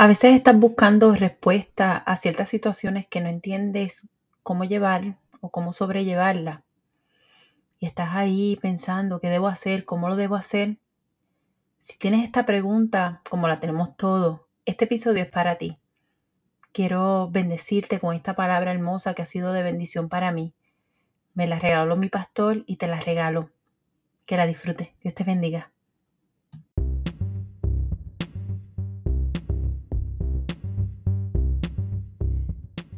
A veces estás buscando respuesta a ciertas situaciones que no entiendes cómo llevar o cómo sobrellevarla. Y estás ahí pensando qué debo hacer, cómo lo debo hacer. Si tienes esta pregunta, como la tenemos todos, este episodio es para ti. Quiero bendecirte con esta palabra hermosa que ha sido de bendición para mí. Me la regaló mi pastor y te la regalo. Que la disfrutes. Dios te bendiga.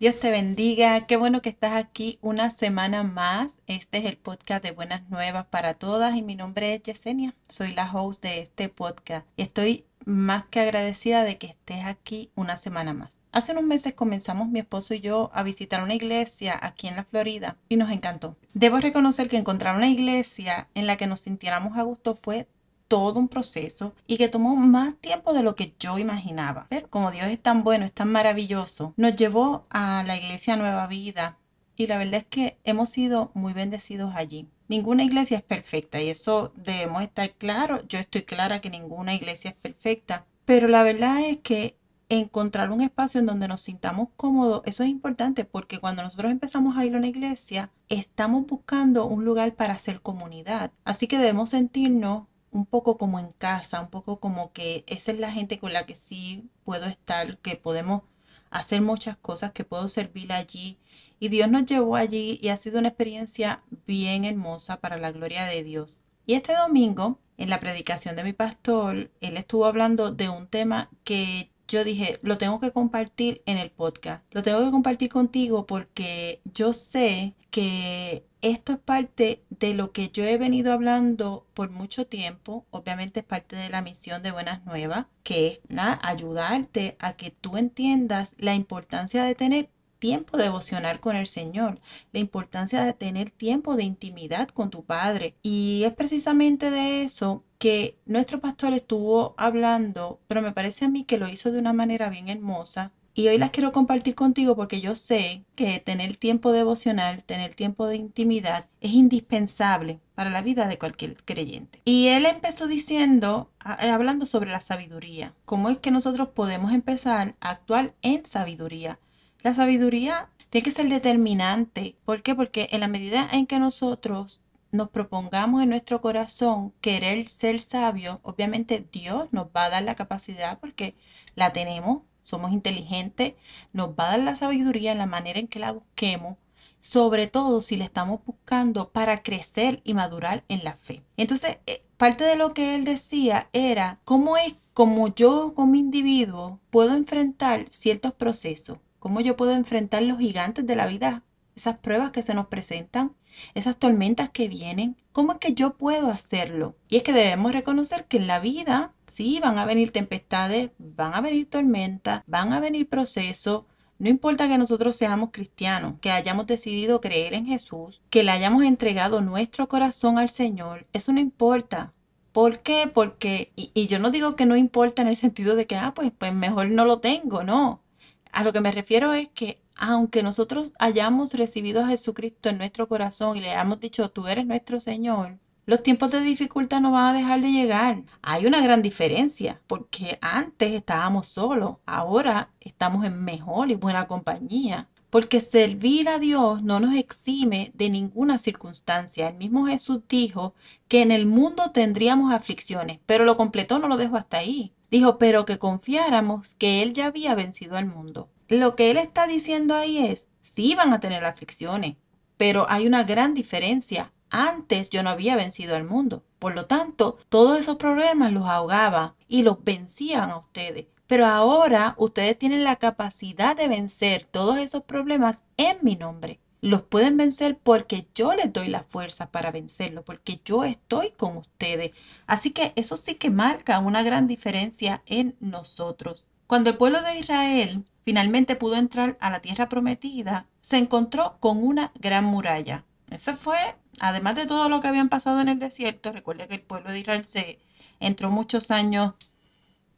Dios te bendiga, qué bueno que estás aquí una semana más. Este es el podcast de Buenas Nuevas para Todas y mi nombre es Yesenia, soy la host de este podcast estoy más que agradecida de que estés aquí una semana más. Hace unos meses comenzamos mi esposo y yo a visitar una iglesia aquí en la Florida y nos encantó. Debo reconocer que encontrar una iglesia en la que nos sintiéramos a gusto fue todo un proceso y que tomó más tiempo de lo que yo imaginaba. Pero como Dios es tan bueno, es tan maravilloso, nos llevó a la iglesia Nueva Vida y la verdad es que hemos sido muy bendecidos allí. Ninguna iglesia es perfecta y eso debemos estar claros. Yo estoy clara que ninguna iglesia es perfecta, pero la verdad es que encontrar un espacio en donde nos sintamos cómodos, eso es importante porque cuando nosotros empezamos a ir a una iglesia, estamos buscando un lugar para hacer comunidad. Así que debemos sentirnos un poco como en casa, un poco como que esa es la gente con la que sí puedo estar, que podemos hacer muchas cosas, que puedo servir allí. Y Dios nos llevó allí y ha sido una experiencia bien hermosa para la gloria de Dios. Y este domingo, en la predicación de mi pastor, él estuvo hablando de un tema que yo dije, lo tengo que compartir en el podcast. Lo tengo que compartir contigo porque yo sé que esto es parte de lo que yo he venido hablando por mucho tiempo. Obviamente es parte de la misión de Buenas Nuevas, que es ayudarte a que tú entiendas la importancia de tener tiempo devocional con el Señor, la importancia de tener tiempo de intimidad con tu Padre. Y es precisamente de eso que nuestro pastor estuvo hablando, pero me parece a mí que lo hizo de una manera bien hermosa y hoy las quiero compartir contigo porque yo sé que tener tiempo devocional, tener tiempo de intimidad es indispensable para la vida de cualquier creyente. Y él empezó diciendo, eh, hablando sobre la sabiduría, cómo es que nosotros podemos empezar a actuar en sabiduría. La sabiduría tiene que ser determinante. ¿Por qué? Porque en la medida en que nosotros nos propongamos en nuestro corazón querer ser sabio, obviamente Dios nos va a dar la capacidad porque la tenemos somos inteligentes, nos va a dar la sabiduría en la manera en que la busquemos, sobre todo si la estamos buscando para crecer y madurar en la fe. Entonces, eh, parte de lo que él decía era cómo es como yo como individuo puedo enfrentar ciertos procesos, cómo yo puedo enfrentar los gigantes de la vida, esas pruebas que se nos presentan, esas tormentas que vienen, ¿cómo es que yo puedo hacerlo? Y es que debemos reconocer que en la vida, sí, van a venir tempestades, van a venir tormentas, van a venir procesos. No importa que nosotros seamos cristianos, que hayamos decidido creer en Jesús, que le hayamos entregado nuestro corazón al Señor, eso no importa. ¿Por qué? Porque, y, yo no digo que no importa en el sentido de que, ah, pues, pues mejor no lo tengo, no. A lo que me refiero es que aunque nosotros hayamos recibido a Jesucristo en nuestro corazón y le hayamos dicho, tú eres nuestro Señor, los tiempos de dificultad no van a dejar de llegar. Hay una gran diferencia, porque antes estábamos solos, ahora estamos en mejor y buena compañía. Porque servir a Dios no nos exime de ninguna circunstancia. El mismo Jesús dijo que en el mundo tendríamos aflicciones, pero lo completó, no lo dejó hasta ahí. Dijo, pero que confiáramos que Él ya había vencido al mundo lo que él está diciendo ahí es, sí van a tener aflicciones, pero hay una gran diferencia. Antes yo no había vencido al mundo. Por lo tanto, todos esos problemas los ahogaba y los vencían a ustedes. Pero ahora ustedes tienen la capacidad de vencer todos esos problemas en mi nombre. Los pueden vencer porque yo les doy la fuerza para vencerlo, porque yo estoy con ustedes. Así que eso sí que marca una gran diferencia en nosotros. Cuando el pueblo de Israel finalmente pudo entrar a la tierra prometida, se encontró con una gran muralla. Ese fue, además de todo lo que habían pasado en el desierto, recuerda que el pueblo de Israel se entró muchos años,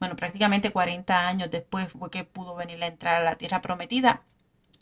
bueno, prácticamente 40 años después fue que pudo venir a entrar a la tierra prometida.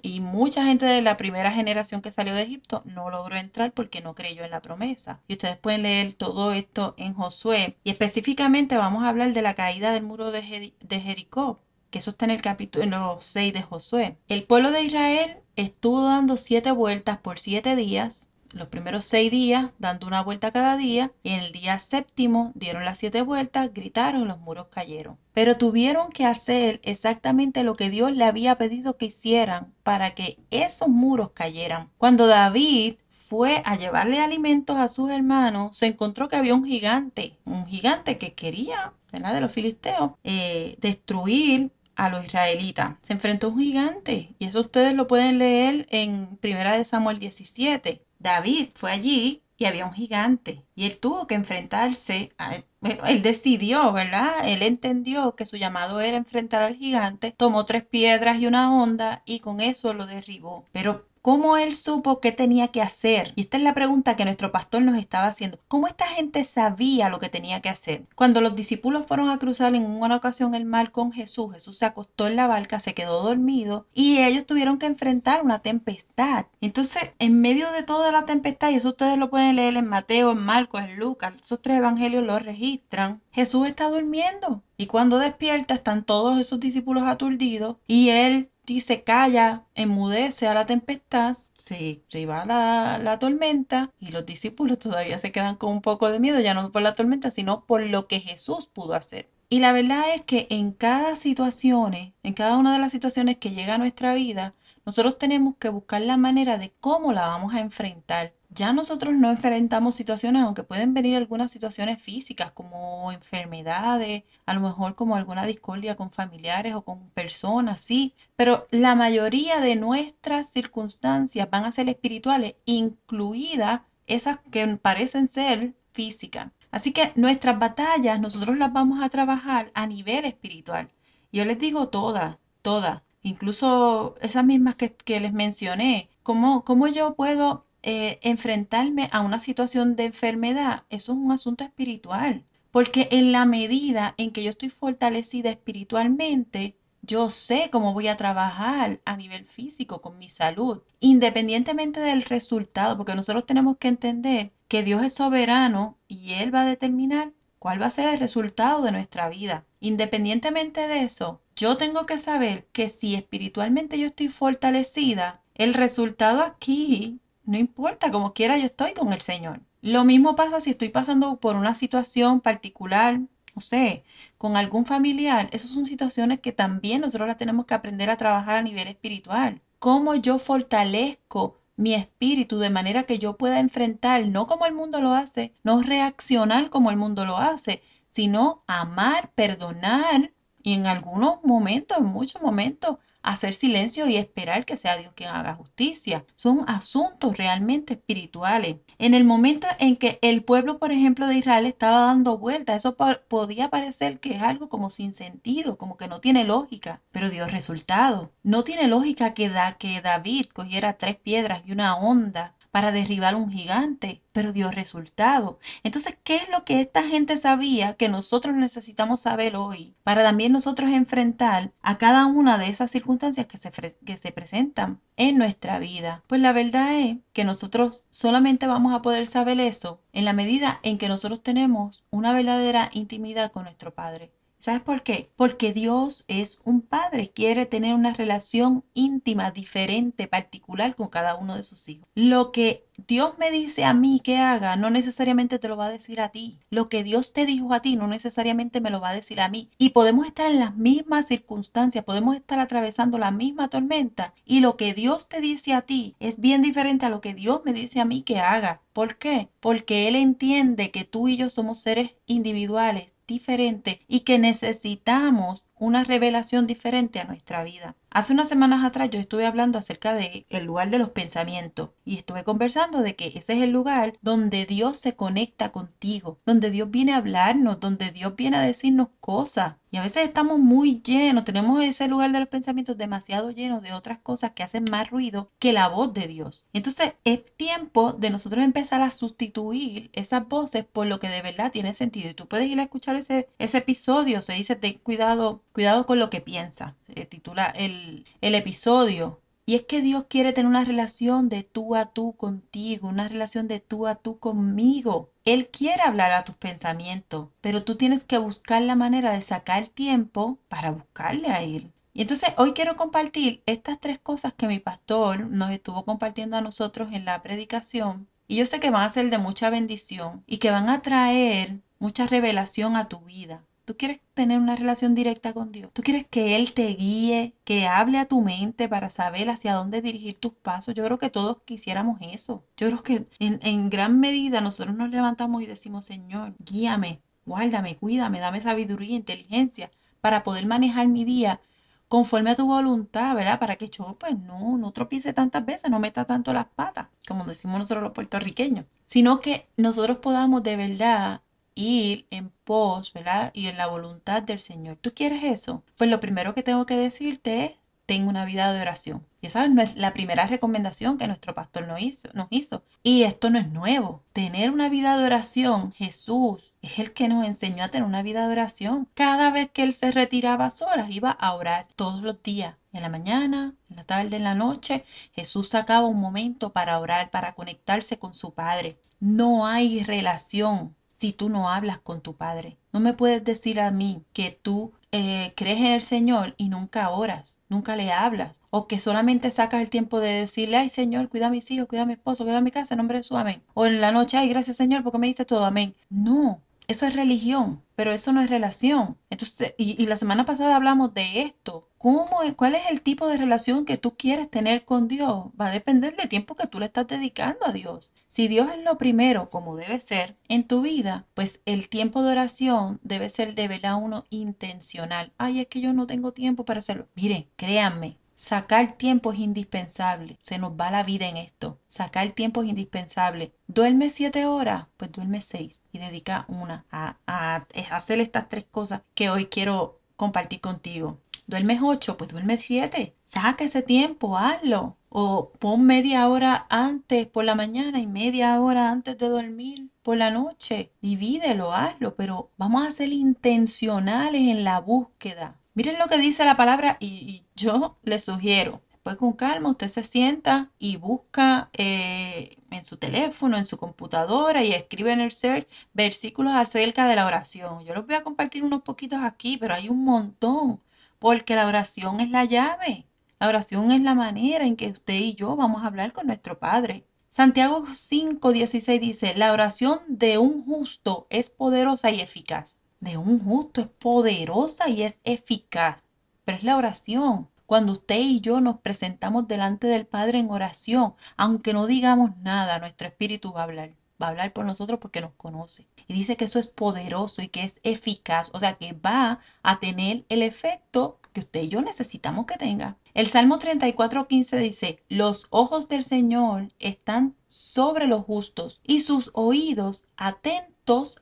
Y mucha gente de la primera generación que salió de Egipto no logró entrar porque no creyó en la promesa. Y ustedes pueden leer todo esto en Josué. Y específicamente vamos a hablar de la caída del muro de, Jericó, que eso está en el capítulo 6 de Josué. El pueblo de Israel estuvo dando siete vueltas por siete días los primeros seis días dando una vuelta cada día y en el día séptimo dieron las siete vueltas, gritaron los muros cayeron. Pero tuvieron que hacer exactamente lo que Dios le había pedido que hicieran para que esos muros cayeran. Cuando David fue a llevarle alimentos a sus hermanos, se encontró que había un gigante, un gigante que quería, ¿verdad? de los filisteos, eh, destruir a los israelitas. Se enfrentó a un gigante y eso ustedes lo pueden leer en Primera de Samuel 17. David fue allí y había un gigante y él tuvo que enfrentarse él. Bueno, él decidió, ¿verdad? Él entendió que su llamado era enfrentar al gigante, tomó tres piedras y una onda y con eso lo derribó. Pero ¿Cómo él supo qué tenía que hacer? Y esta es la pregunta que nuestro pastor nos estaba haciendo. ¿Cómo esta gente sabía lo que tenía que hacer? Cuando los discípulos fueron a cruzar en una ocasión el mar con Jesús, Jesús se acostó en la barca, se quedó dormido y ellos tuvieron que enfrentar una tempestad. Entonces, en medio de toda la tempestad, y eso ustedes lo pueden leer en Mateo, en Marcos, en Lucas, esos tres evangelios lo registran, Jesús está durmiendo. Y cuando despierta están todos esos discípulos aturdidos y él dice calla, enmudece a la tempestad, se, se va la, la tormenta y los discípulos todavía se quedan con un poco de miedo, ya no por la tormenta, sino por lo que Jesús pudo hacer. Y la verdad es que en cada situación, en cada una de las situaciones que llega a nuestra vida, nosotros tenemos que buscar la manera de cómo la vamos a enfrentar ya nosotros no enfrentamos situaciones, aunque pueden venir algunas situaciones físicas como enfermedades, a lo mejor como alguna discordia con familiares o con personas, sí, pero la mayoría de nuestras circunstancias van a ser espirituales, incluidas esas que parecen ser físicas. Así que nuestras batallas nosotros las vamos a trabajar a nivel espiritual. Yo les digo todas, todas, incluso esas mismas que, les mencioné, ¿cómo, cómo yo puedo eh, enfrentarme a una situación de enfermedad, eso es un asunto espiritual. Porque en la medida en que yo estoy fortalecida espiritualmente, yo sé cómo voy a trabajar a nivel físico con mi salud, independientemente del resultado, porque nosotros tenemos que entender que Dios es soberano y Él va a determinar cuál va a ser el resultado de nuestra vida. Independientemente de eso, yo tengo que saber que si espiritualmente yo estoy fortalecida, el resultado aquí no importa, como quiera yo estoy con el Señor. Lo mismo pasa si estoy pasando por una situación particular, no sé, con algún familiar. Esas son situaciones que también nosotros las tenemos que aprender a trabajar a nivel espiritual. Cómo yo fortalezco mi espíritu de manera que yo pueda enfrentar, no como el mundo lo hace, no reaccionar como el mundo lo hace, sino amar, perdonar y en algunos momentos, en muchos momentos, hacer silencio y esperar que sea Dios quien haga justicia. Son asuntos realmente espirituales. En el momento en que el pueblo, por ejemplo, de Israel estaba dando vuelta, eso podía parecer que es algo como sin sentido, como que no tiene lógica, pero dio resultado. No tiene lógica que, da, que David cogiera tres piedras y una onda para derribar un gigante, pero dio resultado. Entonces, ¿qué es lo que esta gente sabía que nosotros necesitamos saber hoy para también nosotros enfrentar a cada una de esas circunstancias que se, que se presentan en nuestra vida? Pues la verdad es que nosotros solamente vamos a poder saber eso en la medida en que nosotros tenemos una verdadera intimidad con nuestro Padre. ¿Sabes por qué? Porque Dios es un padre, quiere tener una relación íntima, diferente, particular con cada uno de sus hijos. Lo que Dios me dice a mí que haga, no necesariamente te lo va a decir a ti. Lo que Dios te dijo a ti, no necesariamente me lo va a decir a mí. Y podemos estar en las mismas circunstancias, podemos estar atravesando la misma tormenta. Y lo que Dios te dice a ti es bien diferente a lo que Dios me dice a mí que haga. ¿Por qué? Porque Él entiende que tú y yo somos seres individuales diferente y que necesitamos una revelación diferente a nuestra vida. Hace unas semanas atrás yo estuve hablando acerca de el lugar de los pensamientos y estuve conversando de que ese es el lugar donde Dios se conecta contigo, donde Dios viene a hablarnos, donde Dios viene a decirnos cosas. Y a veces estamos muy llenos, tenemos ese lugar de los pensamientos demasiado llenos de otras cosas que hacen más ruido que la voz de Dios. Entonces es tiempo de nosotros empezar a sustituir esas voces por lo que de verdad tiene sentido. Y tú puedes ir a escuchar ese, ese episodio, se dice, ten cuidado, cuidado con lo que piensa. Eh, titula el, el episodio. Y es que Dios quiere tener una relación de tú a tú contigo, una relación de tú a tú conmigo. Él quiere hablar a tus pensamientos, pero tú tienes que buscar la manera de sacar tiempo para buscarle a Él. Y entonces hoy quiero compartir estas tres cosas que mi pastor nos estuvo compartiendo a nosotros en la predicación. Y yo sé que van a ser de mucha bendición y que van a traer mucha revelación a tu vida. Tú quieres tener una relación directa con Dios. Tú quieres que Él te guíe, que hable a tu mente para saber hacia dónde dirigir tus pasos. Yo creo que todos quisiéramos eso. Yo creo que en, gran medida nosotros nos levantamos y decimos, Señor, guíame, guárdame, cuídame, dame sabiduría, inteligencia para poder manejar mi día conforme a tu voluntad, ¿verdad? Para que yo, pues no, no tropiece tantas veces, no meta tanto las patas, como decimos nosotros los puertorriqueños, sino que nosotros podamos de verdad ir en pos, ¿verdad? Y en la voluntad del Señor. ¿Tú quieres eso? Pues lo primero que tengo que decirte es, ten una vida de oración. Y no es la primera recomendación que nuestro pastor nos hizo, nos hizo. Y esto no es nuevo. Tener una vida de oración, Jesús es el que nos enseñó a tener una vida de oración. Cada vez que él se retiraba a solas, iba a orar todos los días. En la mañana, en la tarde, en la noche, Jesús sacaba un momento para orar, para conectarse con su Padre. No hay relación si tú no hablas con tu Padre. No me puedes decir a mí que tú eh, crees en el Señor y nunca oras, nunca le hablas, o que solamente sacas el tiempo de decirle, ay Señor, cuida a mis hijos, cuida a mi esposo, cuida a mi casa, en nombre de su amén. O en la noche, ay, gracias Señor, porque me diste todo, amén. No, eso es religión, pero eso no es relación. Entonces, y, la semana pasada hablamos de esto. ¿Cómo, ¿Cuál es el tipo de relación que tú quieres tener con Dios? Va a depender del tiempo que tú le estás dedicando a Dios. Si Dios es lo primero, como debe ser en tu vida, pues el tiempo de oración debe ser de verdad uno intencional. Ay, es que yo no tengo tiempo para hacerlo. Miren, créanme, Sacar tiempo es indispensable. Se nos va la vida en esto. Sacar tiempo es indispensable. ¿Duerme siete horas? Pues duerme seis y dedica una a, a, hacer estas tres cosas que hoy quiero compartir contigo. ¿Duermes ocho? Pues duerme siete. Saca ese tiempo, hazlo. O pon media hora antes por la mañana y media hora antes de dormir por la noche. Divídelo, hazlo, pero vamos a ser intencionales en la búsqueda. Miren lo que dice la palabra y, yo le sugiero. Después con calma usted se sienta y busca eh, en su teléfono, en su computadora y escribe en el search versículos acerca de la oración. Yo los voy a compartir unos poquitos aquí, pero hay un montón, porque la oración es la llave. La oración es la manera en que usted y yo vamos a hablar con nuestro Padre. Santiago 5:16 dice, la oración de un justo es poderosa y eficaz de un justo es poderosa y es eficaz. Pero es la oración. Cuando usted y yo nos presentamos delante del Padre en oración, aunque no digamos nada, nuestro espíritu va a hablar. Va a hablar por nosotros porque nos conoce. Y dice que eso es poderoso y que es eficaz. O sea, que va a tener el efecto que usted y yo necesitamos que tenga. El Salmo 34.15 dice, los ojos del Señor están sobre los justos y sus oídos atentos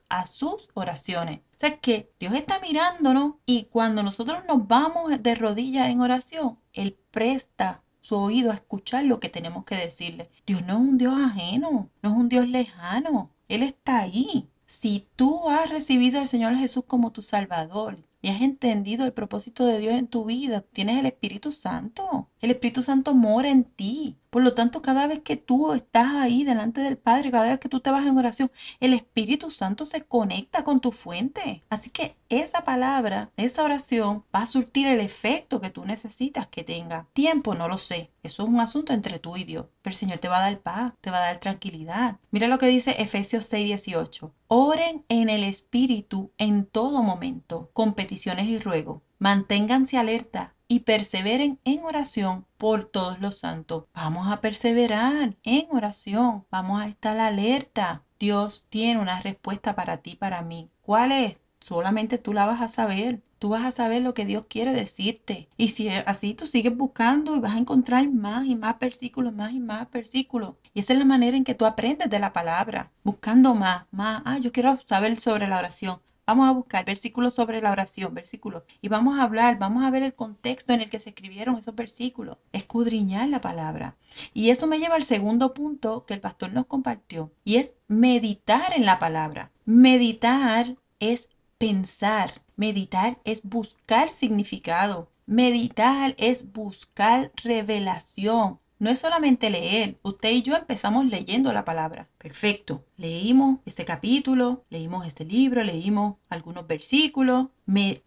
a sus oraciones. O sea, que Dios está mirándonos y cuando nosotros nos vamos de rodillas en oración, Él presta su oído a escuchar lo que tenemos que decirle. Dios no es un Dios ajeno, no es un Dios lejano. Él está ahí. Si tú has recibido al Señor Jesús como tu Salvador y has entendido el propósito de Dios en tu vida, tienes el Espíritu Santo. El Espíritu Santo mora en ti. Por lo tanto, cada vez que tú estás ahí delante del Padre, cada vez que tú te vas en oración, el Espíritu Santo se conecta con tu fuente. Así que esa palabra, esa oración va a surtir el efecto que tú necesitas que tenga. Tiempo, no lo sé. Eso es un asunto entre tú y Dios. Pero el Señor te va a dar paz, te va a dar tranquilidad. Mira lo que dice Efesios 6, 18. Oren en el Espíritu en todo momento, con peticiones y ruego. Manténganse alerta y perseveren en oración por todos los santos. Vamos a perseverar en oración, vamos a estar alerta. Dios tiene una respuesta para ti, para mí. ¿Cuál es? Solamente tú la vas a saber. tú vas a saber lo que Dios quiere decirte. Y si así tú sigues buscando y vas a encontrar más y más versículos, más y más versículos. Y esa es la manera en que tú aprendes de la palabra, buscando más, más. Ah, yo quiero saber sobre la oración. Vamos a buscar versículos sobre la oración, versículos. Y vamos a hablar, vamos a ver el contexto en el que se escribieron esos versículos. Escudriñar la palabra. Y eso me lleva al segundo punto que el pastor nos compartió. Y es meditar en la palabra. Meditar es pensar. Meditar es buscar significado. Meditar es buscar revelación. No es solamente leer. Usted y yo empezamos leyendo la palabra. Perfecto. Leímos ese capítulo, leímos ese libro, leímos algunos versículos.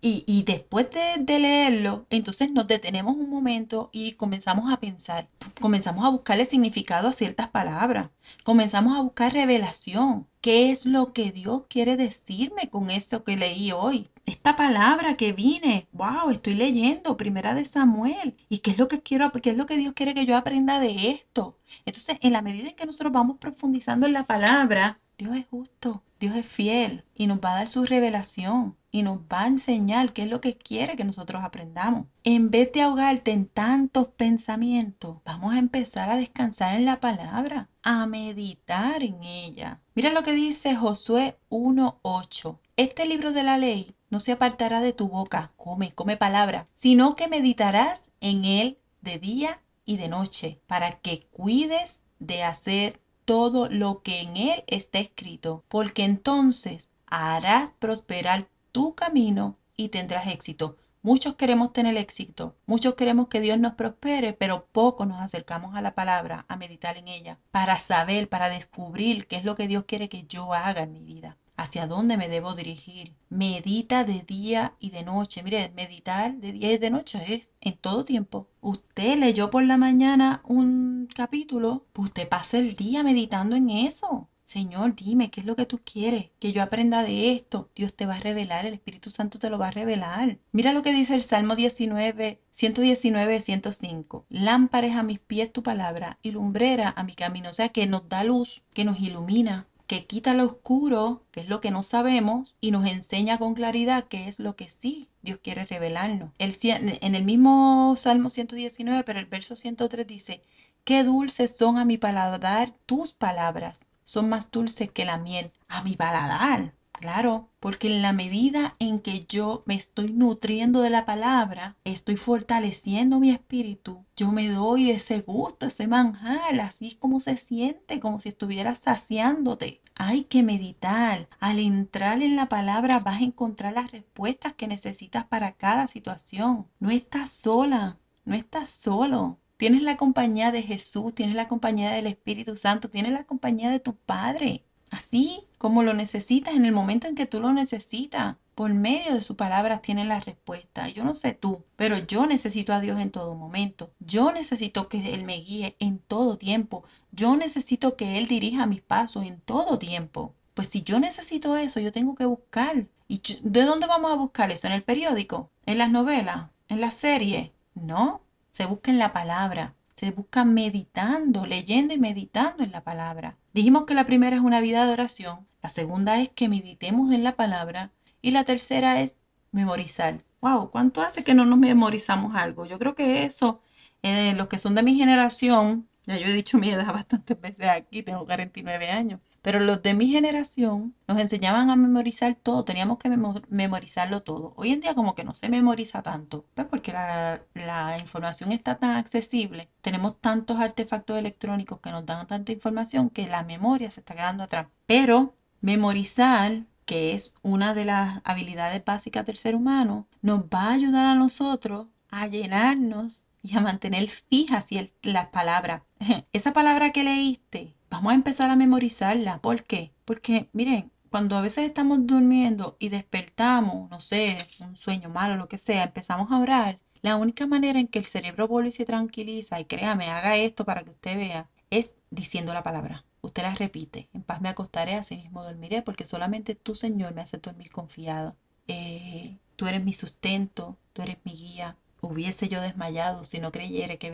y, después de, de, leerlo, entonces nos detenemos un momento y comenzamos a pensar. Comenzamos a buscarle significado a ciertas palabras. Comenzamos a buscar revelación. ¿Qué es lo que Dios quiere decirme con eso que leí hoy? Esta palabra que vine, wow, estoy leyendo, primera de Samuel. ¿Y qué es lo que quiero, qué es lo que Dios quiere que yo aprenda de esto? Entonces, en la medida en que nosotros vamos profundizando la palabra, Dios es justo, Dios es fiel y nos va a dar su revelación y nos va a enseñar qué es lo que quiere que nosotros aprendamos. En vez de ahogarte en tantos pensamientos, vamos a empezar a descansar en la palabra, a meditar en ella. Mira lo que dice Josué 1.8. Este libro de la ley no se apartará de tu boca, come, come palabra, sino que meditarás en él de día y de noche, para que cuides de hacer todo lo que en él está escrito, porque entonces harás prosperar tu camino y tendrás éxito. Muchos queremos tener éxito, muchos queremos que Dios nos prospere, pero poco nos acercamos a la palabra, a meditar en ella, para saber, para descubrir qué es lo que Dios quiere que yo haga en mi vida, hacia dónde me debo dirigir. Medita de día y de noche. Mire, meditar de día y de noche es en todo tiempo. Usted leyó por la mañana un capítulo, pues usted pasa el día meditando en eso. Señor, dime qué es lo que tú quieres, que yo aprenda de esto. Dios te va a revelar, el Espíritu Santo te lo va a revelar. Mira lo que dice el Salmo 19, 119, 105. Lámparas a mis pies tu palabra y lumbrera a mi camino. O sea, que nos da luz, que nos ilumina, que quita lo oscuro, que es lo que no sabemos, y nos enseña con claridad qué es lo que sí Dios quiere revelarnos. El, en el mismo Salmo 119, pero el verso 103 dice, Qué dulces son a mi paladar tus palabras son más dulces que la miel a mi paladar. Claro, porque en la medida en que yo me estoy nutriendo de la palabra, estoy fortaleciendo mi espíritu, yo me doy ese gusto, ese manjar, así es como se siente, como si estuviera saciándote. Hay que meditar. Al entrar en la palabra vas a encontrar las respuestas que necesitas para cada situación. No estás sola, no estás solo. Tienes la compañía de Jesús, tienes la compañía del Espíritu Santo, tienes la compañía de tu Padre. Así como lo necesitas en el momento en que tú lo necesitas. Por medio de su palabra tienes la respuesta. Yo no sé tú, pero yo necesito a Dios en todo momento. Yo necesito que Él me guíe en todo tiempo. Yo necesito que Él dirija mis pasos en todo tiempo. Pues si yo necesito eso, yo tengo que buscar. ¿Y de dónde vamos a buscar eso? ¿En el periódico? ¿En las novelas? ¿En la serie? No, se busca en la palabra, se busca meditando, leyendo y meditando en la palabra. Dijimos que la primera es una vida de oración, la segunda es que meditemos en la palabra y la tercera es memorizar. Wow, ¿cuánto hace que no nos memorizamos algo? Yo creo que eso, eh, los que son de mi generación, ya yo he dicho mi edad bastantes veces aquí, tengo 49 años. Pero los de mi generación nos enseñaban a memorizar todo, teníamos que memorizarlo todo. Hoy en día como que no se memoriza tanto, pues porque la, la información está tan accesible, tenemos tantos artefactos electrónicos que nos dan tanta información que la memoria se está quedando atrás. Pero memorizar que es una de las habilidades básicas del ser humano, nos va a ayudar a nosotros a llenarnos y a mantener fijas las palabras. Esa palabra que leíste, vamos a empezar a memorizarla. ¿Por qué? Porque, miren, cuando a veces estamos durmiendo y despertamos, no sé, un sueño malo, lo que sea, empezamos a orar, la única manera en que el cerebro vuelve y se tranquiliza, y créame, haga esto para que usted vea, es diciendo la palabra. Usted la repite. En paz me acostaré, así mismo dormiré, porque solamente tú, Señor, me hace dormir confiado. Eh, tú eres mi sustento, tú eres mi guía. Hubiese yo desmayado si no creyera que,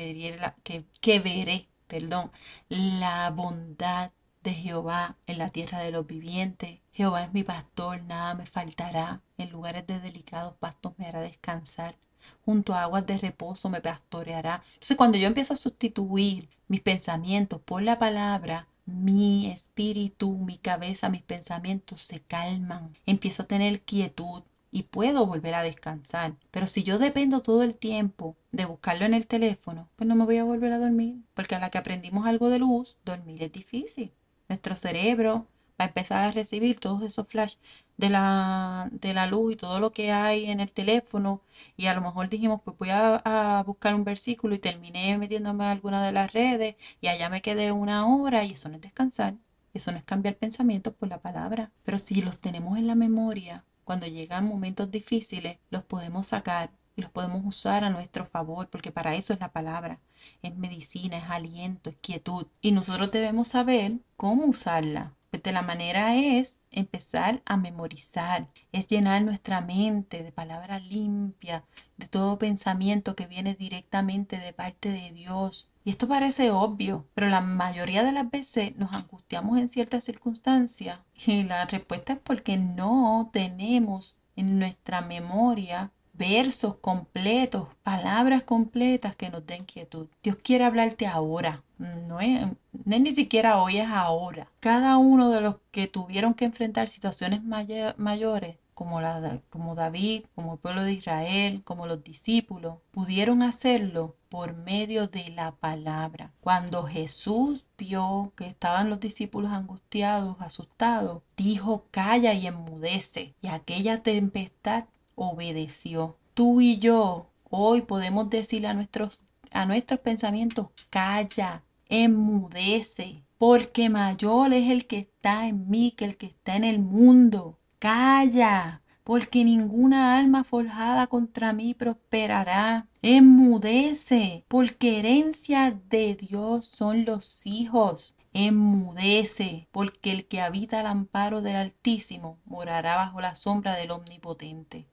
que, que veré perdón, la bondad de Jehová en la tierra de los vivientes. Jehová es mi pastor, nada me faltará. En lugares de delicados pastos me hará descansar. Junto a aguas de reposo me pastoreará. Entonces cuando yo empiezo a sustituir mis pensamientos por la palabra, mi espíritu, mi cabeza, mis pensamientos se calman. Empiezo a tener quietud y puedo volver a descansar. Pero si yo dependo todo el tiempo de buscarlo en el teléfono, pues no me voy a volver a dormir. Porque a la que aprendimos algo de luz, dormir es difícil. Nuestro cerebro va a empezar a recibir todos esos flash de la, de la luz y todo lo que hay en el teléfono y a lo mejor dijimos pues voy a, buscar un versículo y terminé metiéndome a alguna de las redes y allá me quedé una hora y eso no es descansar, eso no es cambiar pensamientos por la palabra, pero si los tenemos en la memoria, cuando llegan momentos difíciles los podemos sacar y los podemos usar a nuestro favor, porque para eso es la palabra. Es medicina, es aliento, es quietud. Y nosotros debemos saber cómo usarla de la manera es empezar a memorizar, es llenar nuestra mente de palabras limpias, de todo pensamiento que viene directamente de parte de Dios. Y esto parece obvio, pero la mayoría de las veces nos angustiamos en ciertas circunstancias y la respuesta es porque no tenemos en nuestra memoria versos completos, palabras completas que nos den quietud. Dios quiere hablarte ahora, no es, ni siquiera hoy, es ahora. Cada uno de los que tuvieron que enfrentar situaciones mayores, como, la, como David, como el pueblo de Israel, como los discípulos, pudieron hacerlo por medio de la palabra. Cuando Jesús vio que estaban los discípulos angustiados, asustados, dijo, calla y enmudece. Y aquella tempestad obedeció. Tú y yo hoy podemos decirle a nuestros, a nuestros pensamientos, calla, enmudece, porque mayor es el que está en mí que el que está en el mundo. Calla, porque ninguna alma forjada contra mí prosperará. Enmudece, porque herencia de Dios son los hijos. Enmudece, porque el que habita al amparo del Altísimo morará bajo la sombra del Omnipotente.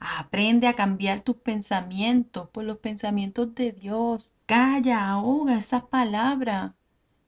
Aprende a cambiar tus pensamientos por los pensamientos de Dios. Calla, ahoga esas palabras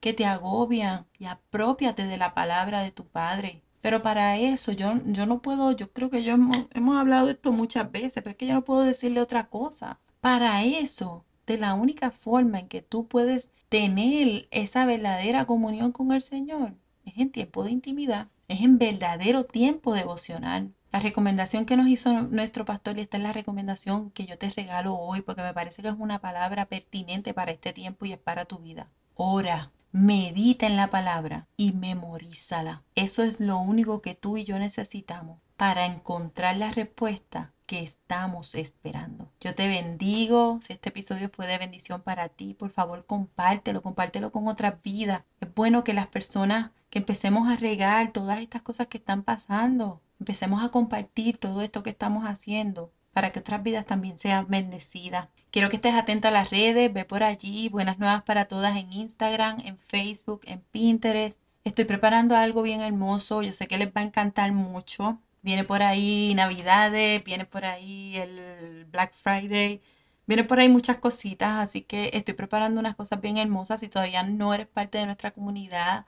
que te agobian y apropiate de la palabra de tu Padre. Pero para eso yo, yo no puedo, yo creo que yo hemos, hemos hablado de esto muchas veces, pero es que yo no puedo decirle otra cosa. Para eso, de la única forma en que tú puedes tener esa verdadera comunión con el Señor es en tiempo de intimidad, es en verdadero tiempo devocional. La recomendación que nos hizo nuestro pastor y esta es la recomendación que yo te regalo hoy porque me parece que es una palabra pertinente para este tiempo y es para tu vida. Ora, medita en la palabra y memorízala. Eso es lo único que tú y yo necesitamos para encontrar la respuesta que estamos esperando. Yo te bendigo. Si este episodio fue de bendición para ti, por favor compártelo, compártelo con otras vidas. Es bueno que las personas que empecemos a regar todas estas cosas que están pasando Empecemos a compartir todo esto que estamos haciendo para que otras vidas también sean bendecidas. Quiero que estés atenta a las redes, ve por allí, buenas nuevas para todas en Instagram, en Facebook, en Pinterest. Estoy preparando algo bien hermoso, yo sé que les va a encantar mucho. Viene por ahí Navidades, viene por ahí el Black Friday, viene por ahí muchas cositas, así que estoy preparando unas cosas bien hermosas. Si todavía no eres parte de nuestra comunidad,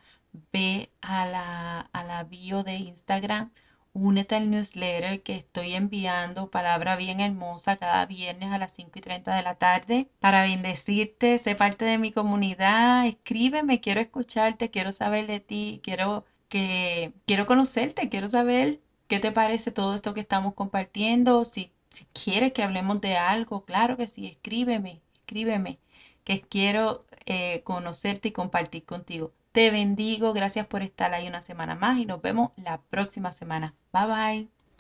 ve a la, a la bio de Instagram Únete al newsletter que estoy enviando, palabra bien hermosa, cada viernes a las 5 y 30 de la tarde para bendecirte, sé parte de mi comunidad, escríbeme, quiero escucharte, quiero saber de ti, quiero que quiero conocerte, quiero saber qué te parece todo esto que estamos compartiendo, si, si quieres que hablemos de algo, claro que sí, escríbeme, escríbeme, que quiero eh, conocerte y compartir contigo. Te bendigo, gracias por estar ahí una semana más y nos vemos la próxima semana. Bye bye.